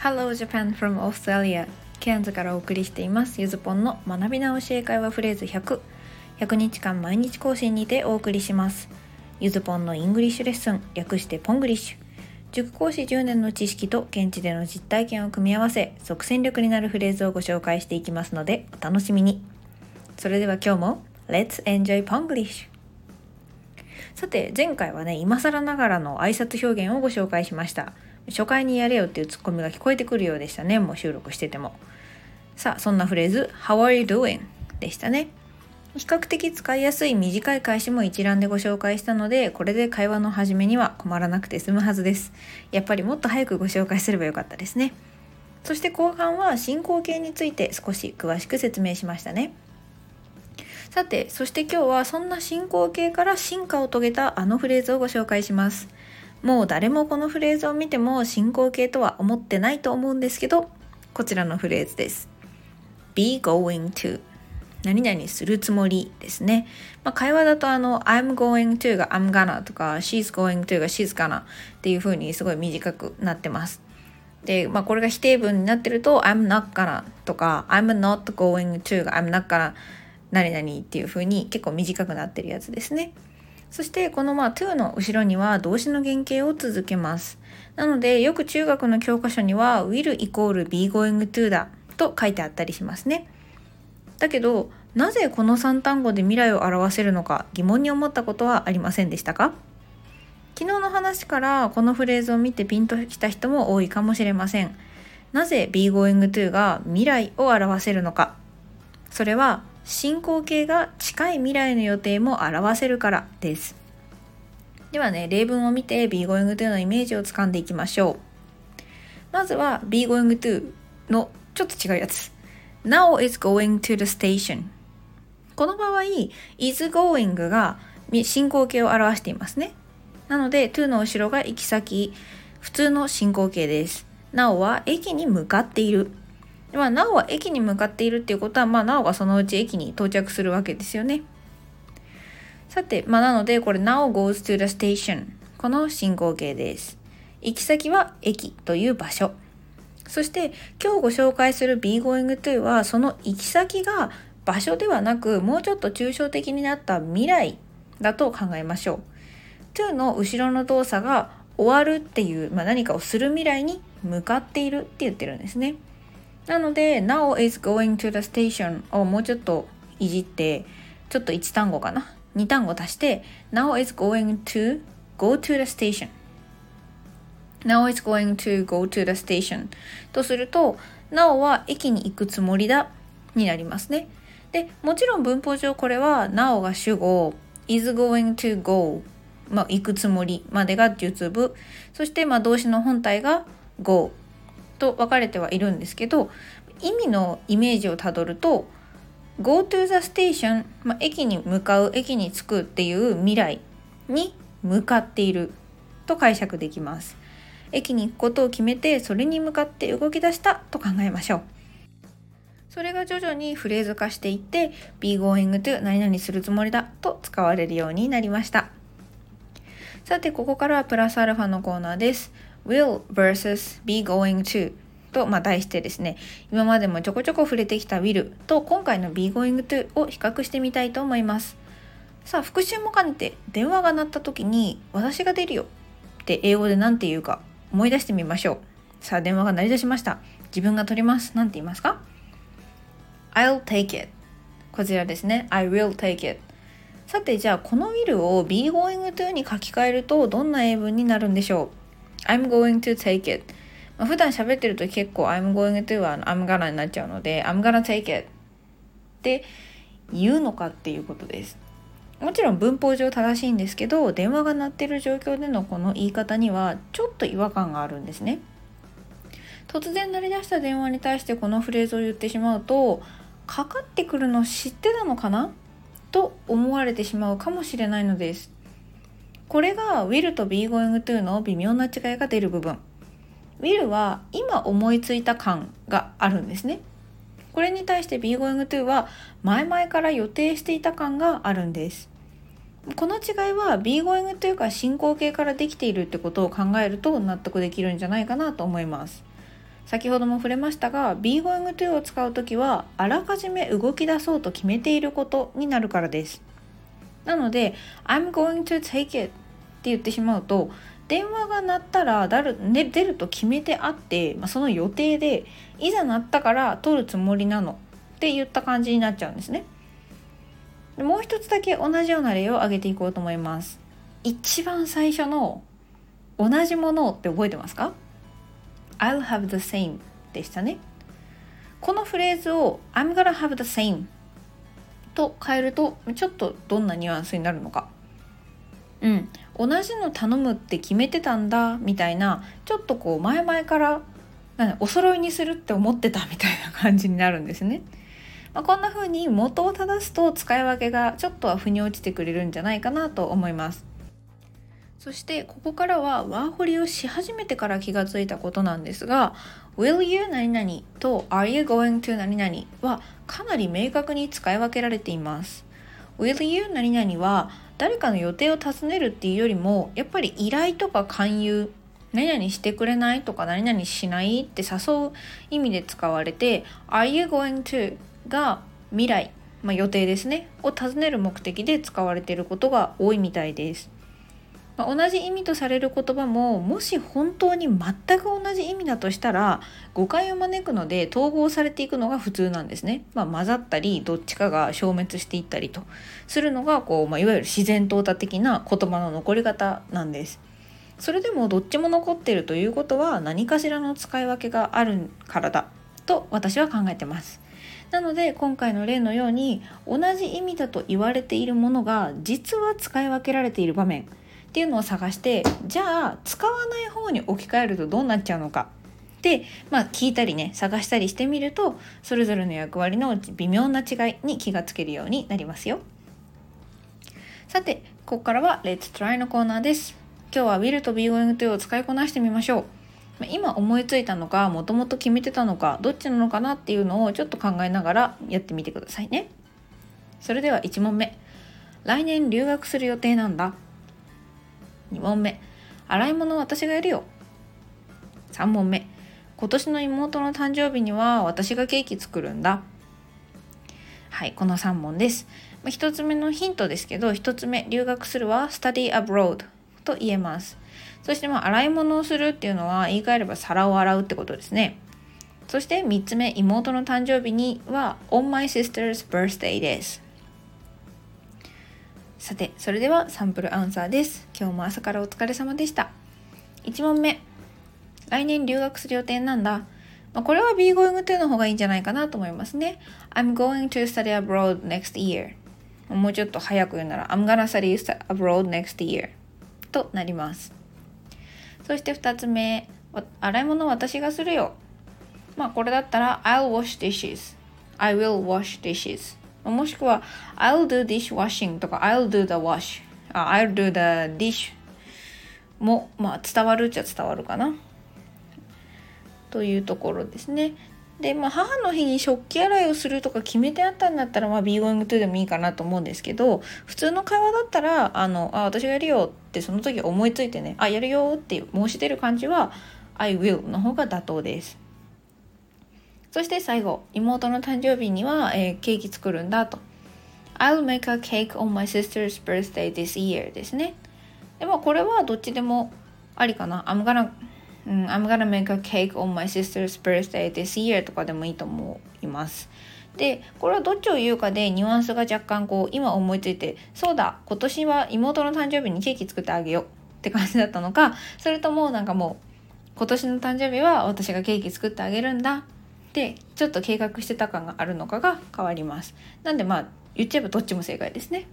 Hello Japan from Australia. ケアンズからお送りしています。ゆずぽんの学び直し英会話フレーズ100 100日間毎日更新にてお送りします。ゆずぽんの English lesson。略して Ponglish。塾講師10年の知識と現地での実体験を組み合わせ即戦力になるフレーズをご紹介していきますのでお楽しみに。それでは今日も Let's enjoy Ponglish さて前回はね今更ながらの挨拶表現をご紹介しました。初回にやれよっていうツッコミが聞こえてくるようでしたね。もう収録してても。さあそんなフレーズ How are you doing? でしたね。比較的使いやすい短い返しも一覧でご紹介したのでこれで会話の始めには困らなくて済むはずです。やっぱりもっと早くご紹介すればよかったですね。そして後半は進行形について少し詳しく説明しましたね。さてそして今日はそんな進行形から進化を遂げたあのフレーズをご紹介します。もう誰もこのフレーズを見ても進行形とは思ってないと思うんですけどこちらのフレーズです be going to 何々するつもりですね。まあ、会話だとあの I'm going to が I'm gonna とか She's going to が She's gonna っていう風にすごい短くなってます。で、まあ、これが否定文になってると I'm not gonna とか I'm not going to が I'm not gonna 何々っていう風に結構短くなってるやつですね。そしてこのまあ to の後ろには動詞の原型を続けます。なのでよく中学の教科書には will イコール be going to だと書いてあったりしますね。だけどなぜこの3単語で未来を表せるのか疑問に思ったことはありませんでしたか？昨日の話からこのフレーズを見てピンときた人も多いかもしれません。なぜ be going to が未来を表せるのかそれは進行形が近い未来の予定も表せるからです。ではね、例文を見て be going to のイメージをつかんでいきましょう。まずは be going to のちょっと違うやつ。Now is going to the station この場合 is going が進行形を表していますねなので to の後ろが行き先普通の進行形です Now は駅に向かっているまあ Now は駅に向かっているっていうことはまあ Now がそのうち駅に到着するわけですよねさて、まあ、なのでこれ Now goes to the station この進行形です行き先は駅という場所そして今日ご紹介する Be Going To はその行き先が場所ではなくもうちょっと抽象的になった未来だと考えましょう。To の後ろの動作が終わるっていう、まあ、何かをする未来に向かっているって言ってるんですね。なので Now is going to the station をもうちょっといじってちょっと1単語かな2単語足して Now is going to go to the station Now is going to go to the station とすると Now は駅に行くつもりだになりますね。で、もちろん文法上これは Now が主語 is going to go まあ、行くつもりまでが述部そしてまあ動詞の本体が go と分かれてはいるんですけど意味のイメージをたどると go to the station、まあ、駅に向かう駅に着くっていう未来に向かっていると解釈できます。駅に行くことを決めてそれに向かって動き出したと考えましょう。それが徐々にフレーズ化していって be going to 何々するつもりだと使われるようになりました。さてここからはプラスアルファのコーナーです。Will vs be going to と、まあ、題してですね今までもちょこちょこ触れてきた will と今回の be going to を比較してみたいと思いますさあ復習も兼ねて電話が鳴った時に私が出るよって英語で何て言うか思い出してみましょう。さあ、電話が鳴り出しました。自分が取ります。何て言いますか ?I'll take it. こちらですね。I will take it. さて、じゃあ、この will を be going to に書き換えるとどんな英文になるんでしょう？?I'm going to take it. まあ、普段喋ってると結構 I'm going to は I'm gonna になっちゃうので I'm gonna take it って言うのかっていうことです。もちろん文法上正しいんですけど電話が鳴ってる状況でのこの言い方にはちょっと違和感があるんですね突然鳴り出した電話に対してこのフレーズを言ってしまうとかかってくるの知ってたのかな？と思われてしまうかもしれないのですこれが will と be going to の微妙な違いが出る部分 will は今思いついた感があるんですねこれに対して Be Going To は前々から予定していた感があるんです。この違いは Be Going To が進行形からできているってことを考えると納得できるんじゃないかなと思います。先ほども触れましたが be going to を使う時はあらかじめ動き出そうと決めていることになるからですなので I'm going to take it って言ってしまうと電話が鳴ったら出る,、ね、出ると決めてあって、まあ、その予定でいざ鳴ったから取るつもりなのって言った感じになっちゃうんですね。もう一つだけ同じような例を挙げていこうと思います。一番最初の同じものって覚えてますか？I'll have the same でしたね。このフレーズを I'm gonna have the same と変えるとちょっとどんなニュアンスになるのかうん同じの頼むって決めてたんだみたいなちょっとこう前々からお揃いにするって思ってたみたいな感じになるんですね。まあ、こんな風に元を正すと使い分けがちょっとは腑に落ちてくれるんじゃないかなと思います。そしてここからはワーホリをし始めてから気がついたことなんですが Will you 何々と Are you going to 何々はかなり明確に使い分けられています。Will you 何々は誰かの予定を尋ねるっていうよりもやっぱり依頼とか勧誘何々してくれないとか何々しないって誘う意味で使われて Are you going to が未来、まあ、予定ですね。を尋ねる目的で使われていることが多いみたいです。まあ、同じ意味とされる言葉ももし本当に全く同じ意味だとしたら誤解を招くので統合されていくのが普通なんですね。まあ、混ざったりどっちかが消滅していったりとするのがこう、まあ、いわゆる自然淘汰的な言葉の残り方なんです。それでもどっちも残っているということは何かしらの使い分けがあるからだと私は考えてます。なので今回の例のように同じ意味だと言われているものが実は使い分けられている場面っていうのを探してじゃあ使わない方に置き換えるとどうなっちゃうのか。で、まあ、聞いたりね探したりしてみるとそれぞれの役割の微妙な違いに気がつけるようになりますよ。さてここからは Let's Try のコーナーです。今日は Will と Be Going to を使いこなしてみましょう。今思いついたのかもともと決めてたのかどっちなのかなっていうのをちょっと考えながらやってみてくださいね。それでは1問目。来年留学する予定なんだ。2問目。洗い物は私がやるよ。3問目。今年の妹の誕生日には私がケーキ作るんだ。はいこの3問です。1つ目のヒントですけど1つ目留学するは study abroad と言えます。そしてまあ洗い物をするっていうのは言い換えれば皿を洗うってことですね。そして3つ目妹の誕生日には on my sister's birthday です。さてそれではサンプルアンサーです。今日も朝からお疲れ様でした。1問目。来年留学する予定なんだ。まあ、これは be going to の方がいいんじゃないかなと思いますね。I'm going to study abroad next year もうちょっと早く言うなら I'm gonna study abroad next year となります。そして2つ目。洗い物私がするよ。まあこれだったら I'll wash dishes I will wash dishes もしくは I'll do dishwashing とか I'll do the wash I'll do the dish も、まあ、伝わるっちゃ伝わるかなというところですね。で、まあ、母の日に食器洗いをするとか決めてあったんだったら、まあ、be going to でもいいかなと思うんですけど、普通の会話だったら、あの、あ、私がやるよってその時思いついてね、あ、やるよって申し出る感じは、I will の方が妥当です。そして最後、妹の誕生日には、えー、ケーキ作るんだと。I'll make a cake on my sister's birthday this year ですね。でもこれはどっちでもありかな。I'm gonna, I'm gonna make a cake on my sister's birthday this year とかでもいいと思います。で、これはどっちを言うかでニュアンスが若干こう今思いついて、そうだ、今年は妹の誕生日にケーキ作ってあげようって感じだったのか、それともなんかもう今年の誕生日は私がケーキ作ってあげるんだでちょっと計画してた感があるのかが変わりますなんでまあ言っちゃえばどっちも正解ですね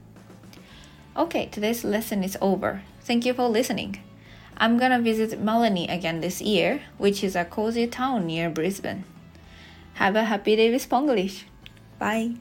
Okay, today's lesson is over. Thank you for listening. I'm gonna visit Melanie again this year, which is a cozy town near Brisbane. Have a happy day with Ponglish. Bye.